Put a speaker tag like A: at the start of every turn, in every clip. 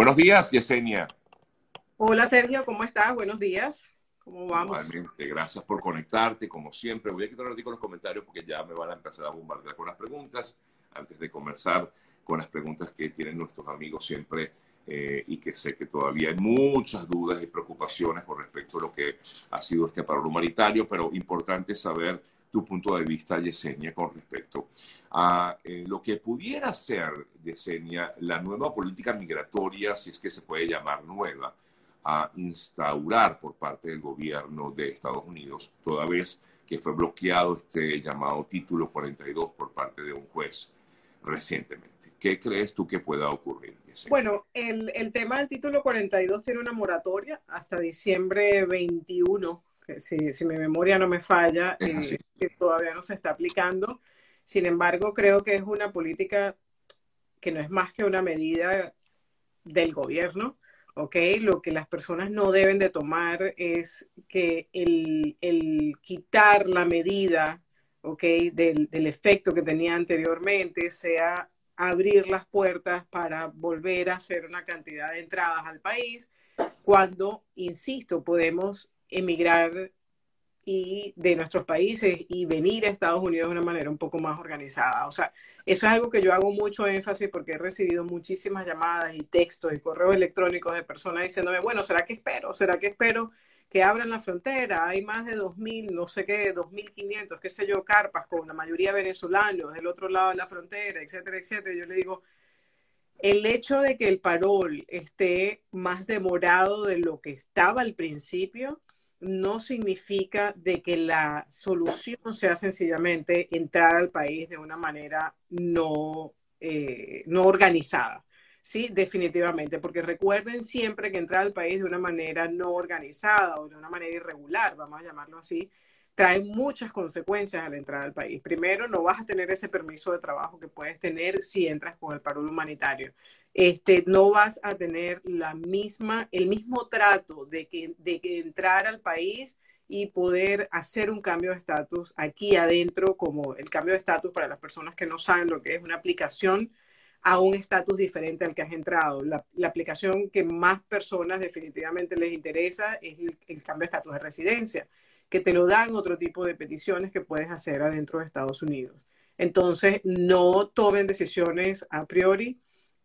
A: Buenos días, Yesenia.
B: Hola, Sergio, ¿cómo estás? Buenos días. ¿Cómo vamos?
A: Igualmente, gracias por conectarte, como siempre. Voy a quitar un ratito los comentarios porque ya me van a empezar a bombardear con las preguntas. Antes de comenzar con las preguntas que tienen nuestros amigos siempre eh, y que sé que todavía hay muchas dudas y preocupaciones con respecto a lo que ha sido este paro humanitario, pero importante saber tu punto de vista, Yesenia, con respecto a eh, lo que pudiera ser, Yesenia, la nueva política migratoria, si es que se puede llamar nueva, a instaurar por parte del gobierno de Estados Unidos, toda vez que fue bloqueado este llamado título 42 por parte de un juez recientemente. ¿Qué crees tú que pueda ocurrir?
B: Bueno, el, el, tema del título 42 tiene una moratoria hasta diciembre 21 si, mi memoria no me falla, eh, que todavía no se está aplicando. Sin embargo, creo que es una política que no es más que una medida del gobierno, ¿ok? Lo que las personas no deben de tomar es que el, quitar la medida, ¿ok? Del, del efecto que tenía anteriormente sea abrir las puertas para volver a hacer una cantidad de entradas al país, cuando, insisto, podemos emigrar y de nuestros países y venir a Estados Unidos de una manera un poco más organizada. O sea, eso es algo que yo hago mucho énfasis porque he recibido muchísimas llamadas y textos y correos electrónicos de personas diciéndome, bueno, ¿será que espero? ¿Será que espero que abran la frontera? Hay más de 2.000, no sé qué, 2.500, qué sé yo, carpas con la mayoría venezolanos del otro lado de la frontera, etcétera, etcétera. yo le digo, el hecho de que el parol esté más demorado de lo que estaba al principio, no significa de que la solución sea sencillamente entrar al país de una manera no, eh, no organizada. Sí, definitivamente, porque recuerden siempre que entrar al país de una manera no organizada o de una manera irregular, vamos a llamarlo así, trae muchas consecuencias al entrar al país. Primero, no vas a tener ese permiso de trabajo que puedes tener si entras con el paro humanitario este, no vas a tener la misma, el mismo trato de que, de que entrar al país y poder hacer un cambio de estatus aquí adentro, como el cambio de estatus para las personas que no saben lo que es una aplicación a un estatus diferente al que has entrado. La, aplicación que más personas definitivamente les interesa es el, el cambio de estatus de residencia, que te lo dan otro tipo de peticiones que puedes hacer adentro de Estados Unidos. Entonces, no tomen decisiones a priori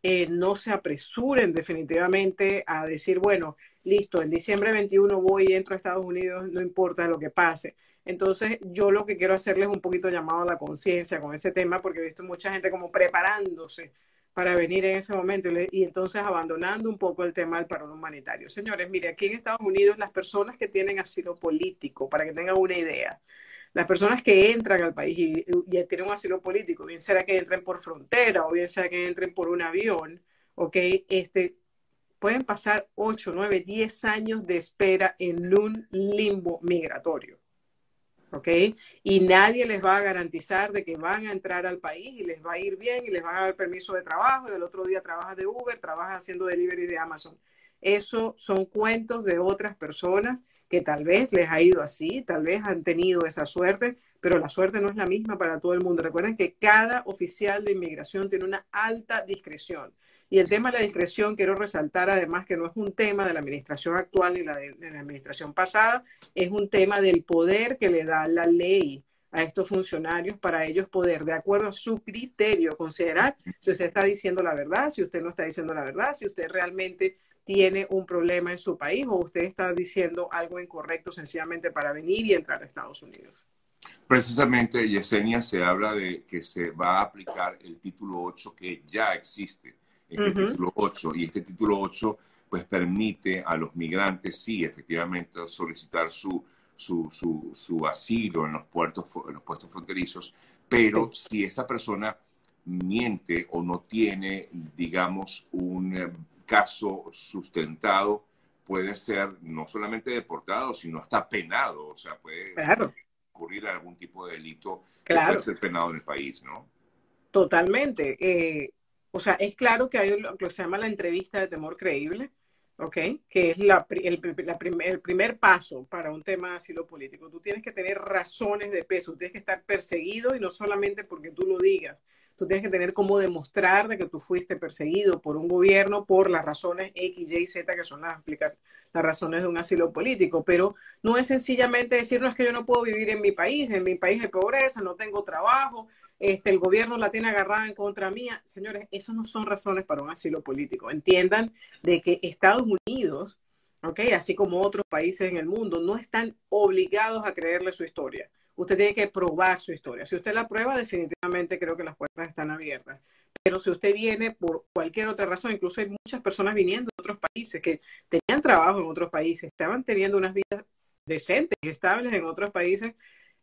B: eh, no se apresuren definitivamente a decir, bueno, listo, en diciembre 21 voy y entro a Estados Unidos, no importa lo que pase. Entonces, yo lo que quiero hacerles es un poquito llamado a la conciencia con ese tema, porque he visto mucha gente como preparándose para venir en ese momento y, entonces abandonando un poco el tema del paro humanitario. Señores, mire, aquí en Estados Unidos las personas que tienen asilo político, para que tengan una idea, las personas que entran al país y, tienen un asilo político, bien sea que entren por frontera o bien sea que entren por un avión, ¿ok? Este, pueden pasar 8, 9, 10 años de espera en un limbo migratorio. ¿Ok? Y nadie les va a garantizar de que van a entrar al país y les va a ir bien y les van a dar permiso de trabajo y el otro día trabajas de Uber, trabajas haciendo delivery de Amazon. Eso son cuentos de otras personas que tal vez les ha ido así, tal vez han tenido esa suerte, pero la suerte no es la misma para todo el mundo. Recuerden que cada oficial de inmigración tiene una alta discreción. Y el tema de la discreción, quiero resaltar además que no es un tema de la administración actual ni la de, la administración pasada, es un tema del poder que le da la ley a estos funcionarios para ellos poder, de acuerdo a su criterio, considerar si usted está diciendo la verdad, si usted no está diciendo la verdad, si usted realmente tiene un problema en su país o usted está diciendo algo incorrecto sencillamente para venir y entrar a Estados Unidos.
A: Precisamente, Yesenia, se habla de que se va a aplicar el título 8 que ya existe, este título 8, y este título 8 pues permite a los migrantes, sí, efectivamente, solicitar su, su, su, su asilo en los, puertos, en los puestos fronterizos, pero si esta persona miente o no tiene, digamos, un caso sustentado puede ser no solamente deportado, sino hasta penado, o sea, puede ocurrir algún tipo de delito que puede ser penado en el país, ¿no?
B: Totalmente. Eh, o sea, es claro que hay lo que se llama la entrevista de temor creíble, ¿ok? Que es la, el, el, primer paso para un tema de asilo político. Tú tienes que tener razones de peso, tienes que estar perseguido y no solamente porque tú lo digas, tú tienes que tener cómo demostrar de que tú fuiste perseguido por un gobierno por las razones X, Y, Z, que son las, las razones de un asilo político. Pero no es sencillamente decir, no es que yo no puedo vivir en mi país, en mi país de pobreza, no tengo trabajo, este, el gobierno la tiene agarrada en contra mía. Señores, eso no son razones para un asilo político. Entiendan de que Estados Unidos, ¿okay? así como otros países en el mundo, no están obligados a creerle su historia. Usted tiene que probar su historia. Si usted la prueba, definitivamente creo que las puertas están abiertas. Pero si usted viene por cualquier otra razón, incluso hay muchas personas viniendo de otros países que tenían trabajo en otros países, estaban teniendo unas vidas decentes y estables en otros países,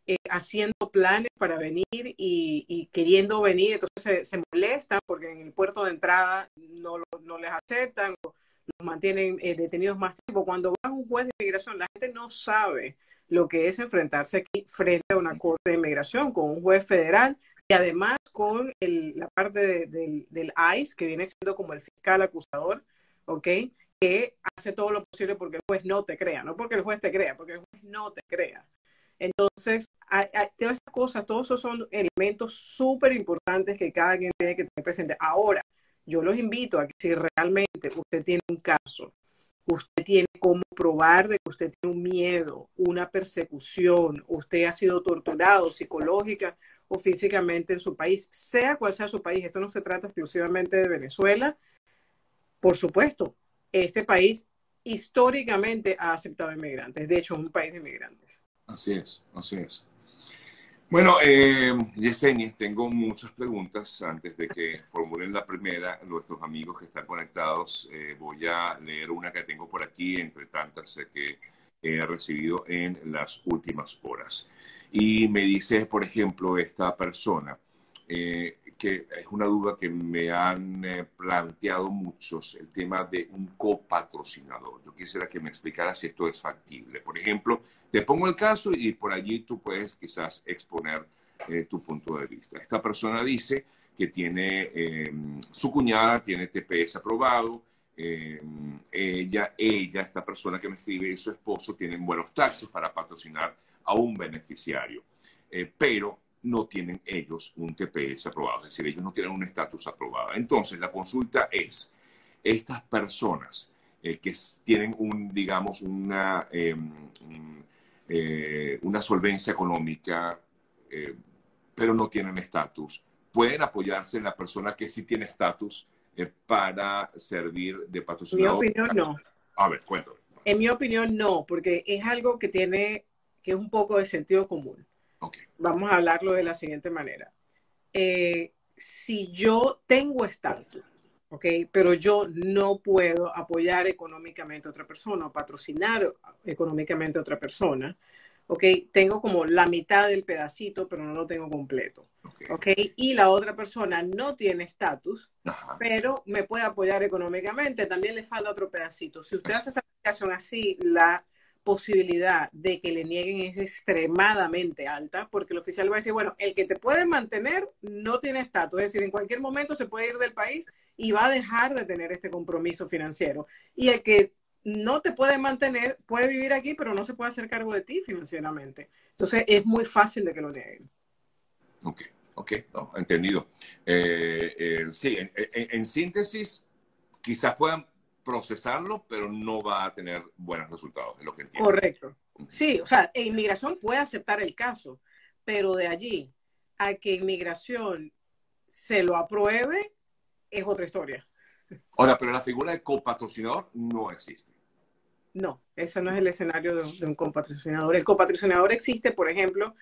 B: eh, haciendo planes para venir y, queriendo venir, entonces se, molestan porque en el puerto de entrada no, no les aceptan o los mantienen eh, detenidos más tiempo. Cuando va un juez de inmigración, la gente no sabe lo que es enfrentarse aquí frente a una corte de inmigración con un juez federal y además con la parte del ICE, que viene siendo como el fiscal acusador, ¿ok? Que hace todo lo posible porque el juez no te crea, no porque el juez te crea, porque el juez no te crea. Entonces, todas estas cosas, todos esos son elementos súper importantes que cada quien tiene que tener presente. Ahora, yo los invito a que si realmente usted tiene un caso, usted tiene cómo probar de que usted tiene un miedo, una persecución, usted ha sido torturado psicológica o físicamente en su país, sea cual sea su país, esto no se trata exclusivamente de Venezuela, por supuesto, este país históricamente ha aceptado inmigrantes, de hecho es un país de inmigrantes.
A: Así es, así es. Bueno, eh, Yesenia, tengo muchas preguntas. Antes de que formulen la primera, nuestros amigos que están conectados, eh, voy a leer una que tengo por aquí, entre tantas que he recibido en las últimas horas. Y me dice, por ejemplo, esta persona, eh, que es una duda que me han eh, planteado muchos, el tema de un copatrocinador. Yo quisiera que me explicara si esto es factible. Por ejemplo, te pongo el caso y por allí tú puedes quizás exponer eh, tu punto de vista. Esta persona dice que tiene, em, su cuñada tiene TPS aprobado, em, ella, ella, esta persona que me escribe y su esposo tienen buenos taxes para patrocinar a un beneficiario. Pero no tienen ellos un TPS aprobado, es decir, ellos no tienen un estatus aprobado. Entonces, la consulta es, estas personas eh, que tienen un, digamos, una, em, eh, una solvencia económica, eh, pero no tienen estatus, pueden apoyarse en la persona que sí tiene estatus para servir de patrocinador.
B: En mi opinión, no.
A: A ver, cuéntame.
B: En mi opinión, no, porque es algo que tiene, que es un poco de sentido común. Vamos a hablarlo de la siguiente manera. Eh, si yo tengo estatus, ¿ok? Pero yo no puedo apoyar económicamente a otra persona o patrocinar económicamente a otra persona, ¿ok? Tengo como la mitad del pedacito, pero no lo tengo completo, ¿ok? Y la otra persona no tiene estatus, pero me puede apoyar económicamente, también le falta otro pedacito. Si usted hace esa aplicación así, la posibilidad de que le nieguen es extremadamente alta, porque el oficial va a decir, bueno, el que te puede mantener no tiene estatus, es decir, en cualquier momento se puede ir del país y va a dejar de tener este compromiso financiero. Y el que no te puede mantener puede vivir aquí, pero no se puede hacer cargo de ti financieramente. Entonces es muy fácil de que lo nieguen.
A: Ok, ok, entendido. Eh, eh, sí, en síntesis, quizás puedan procesarlo, pero no va a tener buenos resultados, es lo que entiendo.
B: Correcto. Sí, o sea, inmigración puede aceptar el caso, pero de allí a que inmigración se lo apruebe es otra historia.
A: Ahora, pero la figura de copatrocinador no existe.
B: No, eso no es el escenario de, de un copatrocinador. El copatrocinador existe, por ejemplo,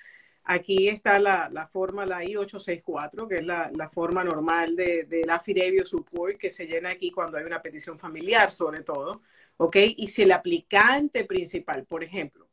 B: Aquí está la, la forma, la I-864, que es la, la forma normal de, de la Affidavit Support, que se llena aquí cuando hay una petición familiar, sobre todo. ¿Ok? Y si el aplicante principal, por ejemplo,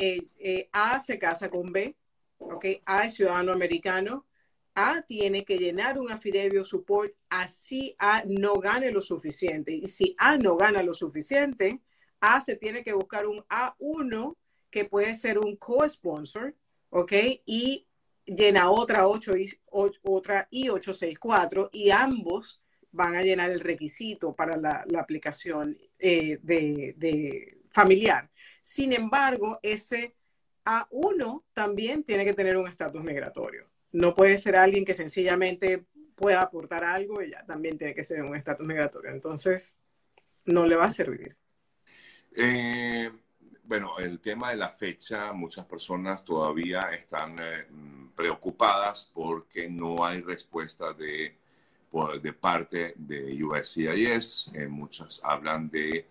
B: eh, eh, A se casa con B, ¿ok? A es ciudadano americano, A tiene que llenar un affidavit support así A no gane lo suficiente. Y si A no gana lo suficiente, A se tiene que buscar un A1 que puede ser un co-sponsor, ¿ok? Y llena otra 8 y, otra I-864 y ambos van a llenar el requisito para la, aplicación eh, de, familiar. Sin embargo, ese A1 también tiene que tener un estatus migratorio. No puede ser alguien que sencillamente pueda aportar algo, ella también tiene que ser un estatus migratorio. Entonces, no le va a servir.
A: Eh, bueno, el tema de la fecha, muchas personas todavía están eh, preocupadas porque no hay respuesta de, de parte de USCIS. Eh, muchas hablan de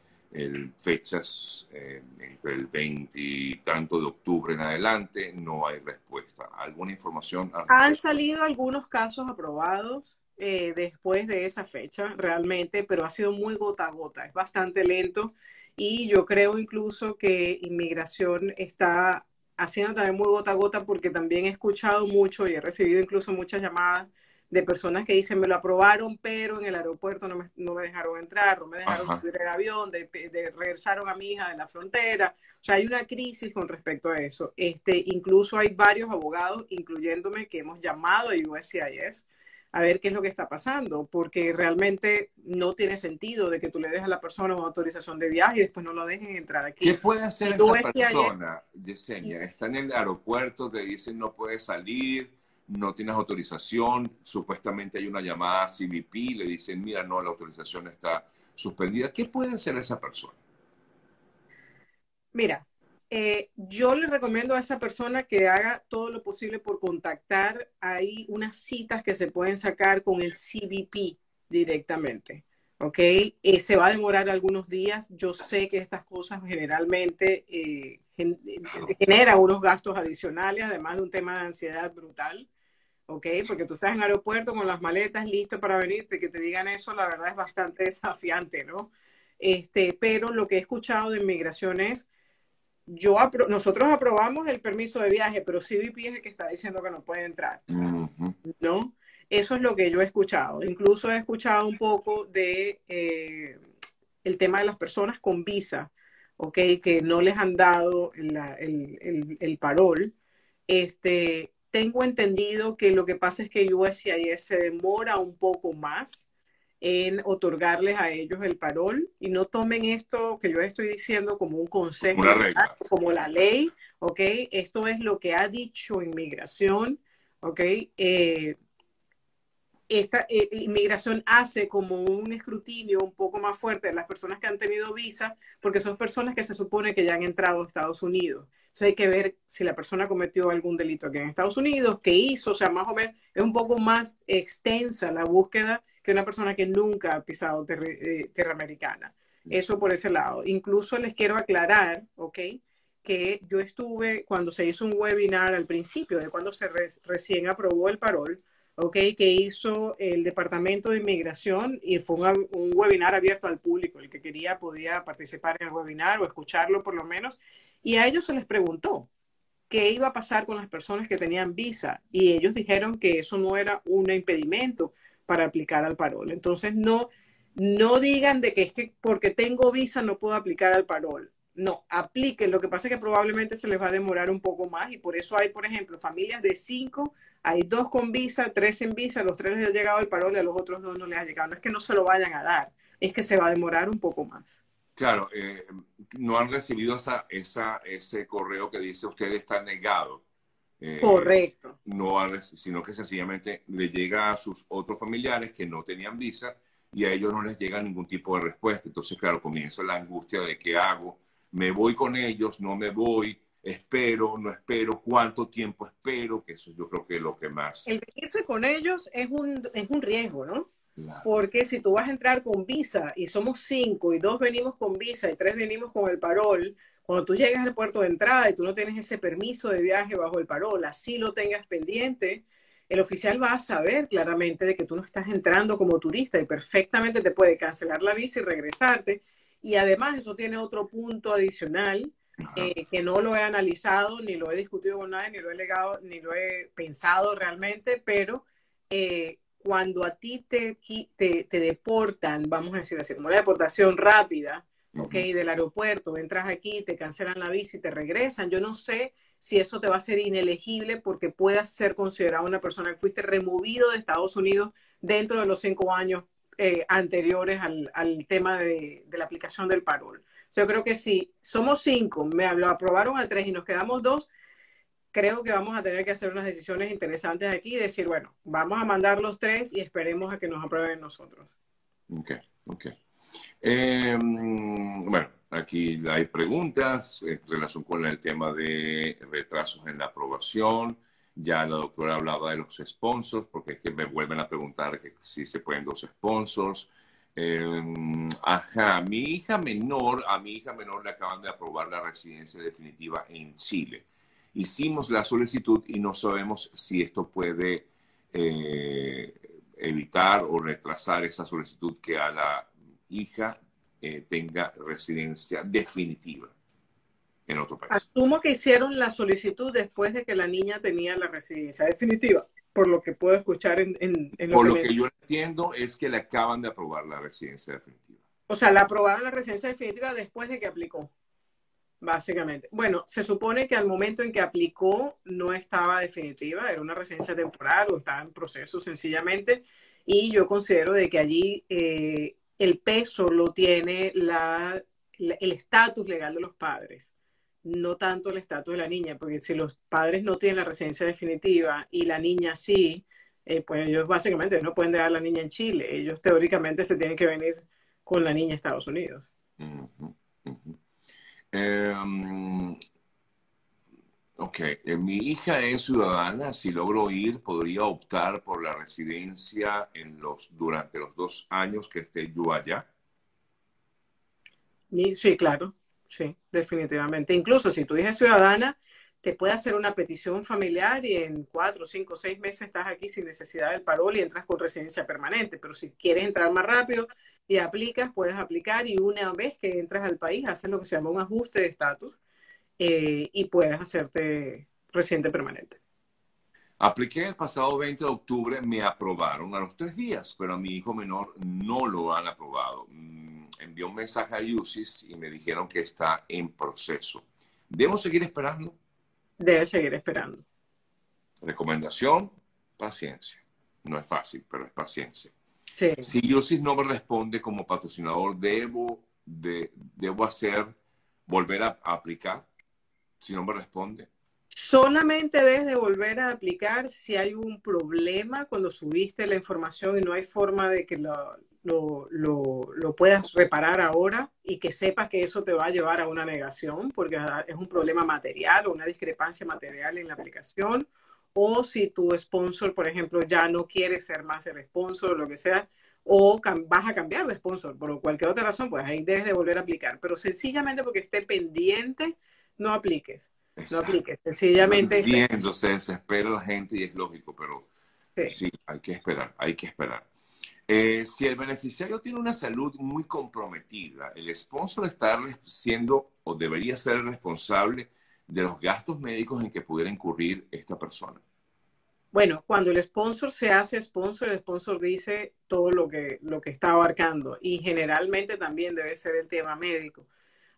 A: fechas entre el 20 y tanto de octubre en adelante, no hay respuesta. ¿Alguna información?
B: Han salido algunos casos aprobados después de esa fecha, realmente, pero ha sido muy gota a gota, es bastante lento y yo creo incluso que inmigración está haciendo también muy gota a gota porque también he escuchado mucho y he recibido incluso muchas llamadas de personas que dicen me lo aprobaron, pero en el aeropuerto no me, no me dejaron entrar, no me dejaron subir el avión, de, regresaron a mi hija de la frontera. O sea, hay una crisis con respecto a eso. Este, incluso hay varios abogados, incluyéndome, que hemos llamado a USCIS a ver qué es lo que está pasando, porque realmente no tiene sentido de que tú le dejes a la persona una autorización de viaje y después no lo dejen entrar aquí.
A: ¿Qué puede hacer esa persona, Yesenia? Está en el aeropuerto, te dicen no puedes salir, no tienes autorización, supuestamente hay una llamada a CBP, le dicen, mira, no, la autorización está suspendida. ¿Qué puede hacer esa persona?
B: Mira, eh, yo le recomiendo a esa persona que haga todo lo posible por contactar. Hay unas citas que se pueden sacar con el CBP directamente. ¿Ok? Eh, se va a demorar algunos días. Yo sé que estas cosas generalmente eh, generan unos gastos adicionales, además de un tema de ansiedad brutal. ¿ok? Porque tú estás en aeropuerto con las maletas listo para venirte, que te digan eso, la verdad es bastante desafiante, ¿no? Este, pero lo que he escuchado de inmigración es, yo nosotros aprobamos el permiso de viaje, pero CBP es el que está diciendo que no puede entrar, ¿no? Eso es lo que yo he escuchado. Incluso he escuchado un poco de eh, el tema de las personas con visa, ¿ok? Que no les han dado el, el, el, parol. Este, tengo entendido que lo que pasa es que USCIS se demora un poco más en otorgarles a ellos el parol y no tomen esto que yo estoy diciendo como un consejo, como, la ley, ¿ok? Esto es lo que ha dicho inmigración, ¿ok? Eh, esta eh, inmigración hace como un escrutinio un poco más fuerte de las personas que han tenido visa, porque son personas que se supone que ya han entrado a Estados Unidos. Entonces hay que ver si la persona cometió algún delito aquí en Estados Unidos, qué hizo, o sea, más o menos es un poco más extensa la búsqueda que una persona que nunca ha pisado eh, tierra americana. Eso por ese lado. Incluso les quiero aclarar, ¿ok? Que yo estuve cuando se hizo un webinar al principio de cuando se recién aprobó el parol, ¿ok? Que hizo el Departamento de Inmigración y fue un, un, webinar abierto al público. El que quería podía participar en el webinar o escucharlo por lo menos. Y a ellos se les preguntó qué iba a pasar con las personas que tenían visa. Y ellos dijeron que eso no era un impedimento para aplicar al parol. Entonces, no, no digan de que es que porque tengo visa no puedo aplicar al parol. No, apliquen. Lo que pasa es que probablemente se les va a demorar un poco más y por eso hay, por ejemplo, familias de cinco, hay dos con visa, tres en visa, los tres les ha llegado el parol y a los otros dos no les ha llegado. No es que no se lo vayan a dar, es que se va a demorar un poco más.
A: Claro, eh, no han recibido esa, esa, ese correo que dice usted está negado.
B: Eh, Correcto.
A: No, sino que sencillamente le llega a sus otros familiares que no tenían visa y a ellos no les llega ningún tipo de respuesta. Entonces, claro, comienza la angustia de qué hago. Me voy con ellos, no me voy, espero, no espero, cuánto tiempo espero, que eso yo creo que es lo que más.
B: El irse con ellos es un, es un riesgo, ¿no? Porque si tú vas a entrar con visa y somos cinco y dos venimos con visa y tres venimos con el parol, cuando tú llegas al puerto de entrada y tú no tienes ese permiso de viaje bajo el parol, así lo tengas pendiente, el oficial va a saber claramente de que tú no estás entrando como turista y perfectamente te puede cancelar la visa y regresarte. Y además eso tiene otro punto adicional eh, que no lo he analizado, ni lo he discutido con nadie, ni lo he legado, ni lo he pensado realmente, pero eh, cuando a ti te, te, te, deportan, vamos a decir así, como una deportación rápida, ok, del aeropuerto, entras aquí, te cancelan la visa y te regresan. Yo no sé si eso te va a ser inelegible porque puedas ser considerado una persona que fuiste removido de Estados Unidos dentro de los cinco años eh, anteriores al, tema de, la aplicación del parol. Yo creo que si somos cinco, me lo aprobaron a tres y nos quedamos dos, creo que vamos a tener que hacer unas decisiones interesantes aquí y decir, bueno, vamos a mandar los tres y esperemos a que nos aprueben nosotros.
A: Ok, ok. Em, bueno, aquí hay preguntas en relación con el tema de retrasos en la aprobación. Ya la doctora hablaba de los sponsors, porque es que me vuelven a preguntar que si se pueden dos sponsors. Eh, ajá, mi hija menor, a mi hija menor le acaban de aprobar la residencia definitiva en Chile. Hicimos la solicitud y no sabemos si esto puede eh, evitar o retrasar esa solicitud que a la hija eh, tenga residencia definitiva en otro país.
B: Asumo que hicieron la solicitud después de que la niña tenía la residencia definitiva por lo que puedo escuchar en, en,
A: lo Por que lo que yo entiendo es que le acaban de aprobar la residencia definitiva.
B: O sea, la aprobaron la residencia definitiva después de que aplicó, básicamente. Bueno, se supone que al momento en que aplicó no estaba definitiva, era una residencia temporal o estaba en proceso sencillamente, y yo considero de que allí eh, el peso lo tiene la, el estatus legal de los padres no tanto el estatus de la niña, porque si los padres no tienen la residencia definitiva y la niña sí, eh, pues ellos básicamente no pueden dejar a la niña en Chile, ellos teóricamente se tienen que venir con la niña a Estados Unidos.
A: Em, ok, eh, mi hija es ciudadana, si logro ir, podría optar por la residencia en los, durante los dos años que esté yo allá.
B: Sí, claro. Sí, definitivamente. Incluso si tu hija es ciudadana, te puede hacer una petición familiar y en cuatro, cinco, seis meses estás aquí sin necesidad del parol y entras con residencia permanente. Pero si quieres entrar más rápido y aplicas, puedes aplicar y una vez que entras al país, haces lo que se llama un ajuste de estatus eh, y puedes hacerte residente permanente.
A: Apliqué el pasado 20 de octubre, me aprobaron a los tres días, pero a mi hijo menor no lo han aprobado. Envió un mensaje a UCIS y me dijeron que está en proceso. ¿Debo seguir esperando?
B: Debe seguir esperando.
A: Recomendación, paciencia. No es fácil, pero es paciencia. Sí. Si UCIS no me responde como patrocinador, ¿debo, de, debo hacer, volver a aplicar? Si no me responde.
B: Solamente debes de volver a aplicar si hay un problema cuando subiste la información y no hay forma de que lo, lo, puedas reparar ahora y que sepas que eso te va a llevar a una negación porque es un problema material o una discrepancia material en la aplicación o si tu sponsor, por ejemplo, ya no quiere ser más el sponsor o lo que sea, o vas a cambiar de sponsor por cualquier otra razón, pues ahí debes de volver a aplicar. Pero sencillamente porque esté pendiente, no apliques. No apliques, sencillamente.
A: Viendo, se desespera la gente y es lógico, pero sí, hay que esperar, hay que esperar. Eh, si el beneficiario tiene una salud muy comprometida, el sponsor está siendo o debería ser responsable de los gastos médicos en que pudiera incurrir esta persona.
B: Bueno, cuando el sponsor se hace sponsor, el sponsor dice todo lo que, lo que está abarcando y generalmente también debe ser el tema médico.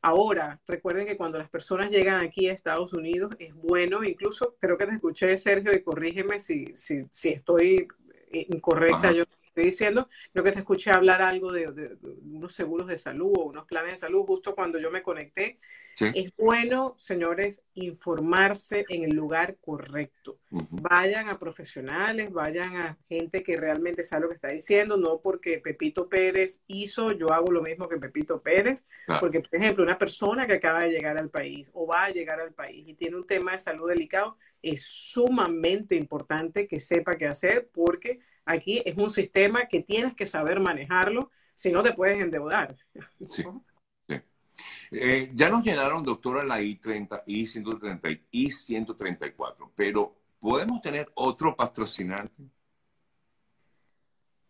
B: Ahora, recuerden que cuando las personas llegan aquí a Estados Unidos es bueno, incluso creo que te escuché, Sergio, y corrígeme si, si, si estoy incorrecta, yo estoy diciendo, creo que te escuché hablar algo de, unos seguros de salud o unos planes de salud justo cuando yo me conecté. Es bueno, señores, informarse en el lugar correcto. Vayan a profesionales, vayan a gente que realmente sabe lo que está diciendo, no porque Pepito Pérez hizo, yo hago lo mismo que Pepito Pérez, porque, por ejemplo, una persona que acaba de llegar al país o va a llegar al país y tiene un tema de salud delicado, es sumamente importante que sepa qué hacer porque aquí es un sistema que tienes que saber manejarlo, si no te puedes endeudar.
A: Sí. Eh, ya nos llenaron, doctora, la I-30, I-130 y 134 pero ¿podemos tener otro patrocinante?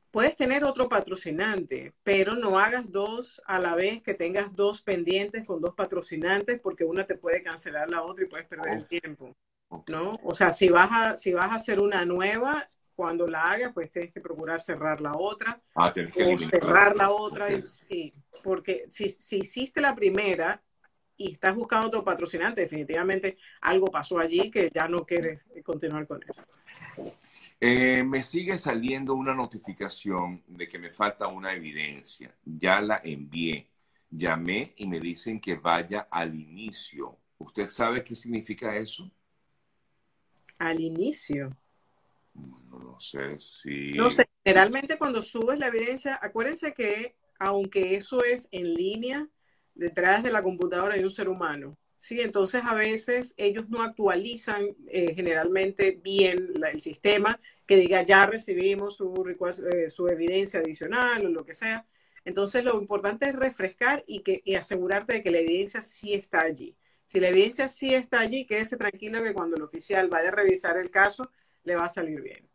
B: Puedes tener otro patrocinante, pero no hagas dos a la vez, que tengas dos pendientes con dos patrocinantes, porque una te puede cancelar la otra y puedes perder el tiempo. ¿no? O sea, si vas, a, si vas a hacer una nueva, cuando la hagas, pues tienes que procurar cerrar la otra.
A: Ah,
B: o cerrar la otra, y, sí porque si, si hiciste la primera y estás buscando otro patrocinante, definitivamente algo pasó allí que ya no quieres continuar con eso.
A: Eh, me sigue saliendo una notificación de que me falta una evidencia. Ya la envié. Llamé y me dicen que vaya al inicio. ¿Usted sabe qué significa eso?
B: Al inicio.
A: No sé si...
B: No sé, generalmente cuando subes la evidencia, acuérdense que aunque eso es en línea, detrás de la computadora hay un ser humano. ¿sí? Entonces a veces ellos no actualizan eh, generalmente bien el sistema que diga ya recibimos su, eh, su evidencia adicional o lo que sea. Entonces lo importante es refrescar y, que, asegurarte de que la evidencia sí está allí. Si la evidencia sí está allí, quédese tranquilo que cuando el oficial vaya a revisar el caso, le va a salir bien.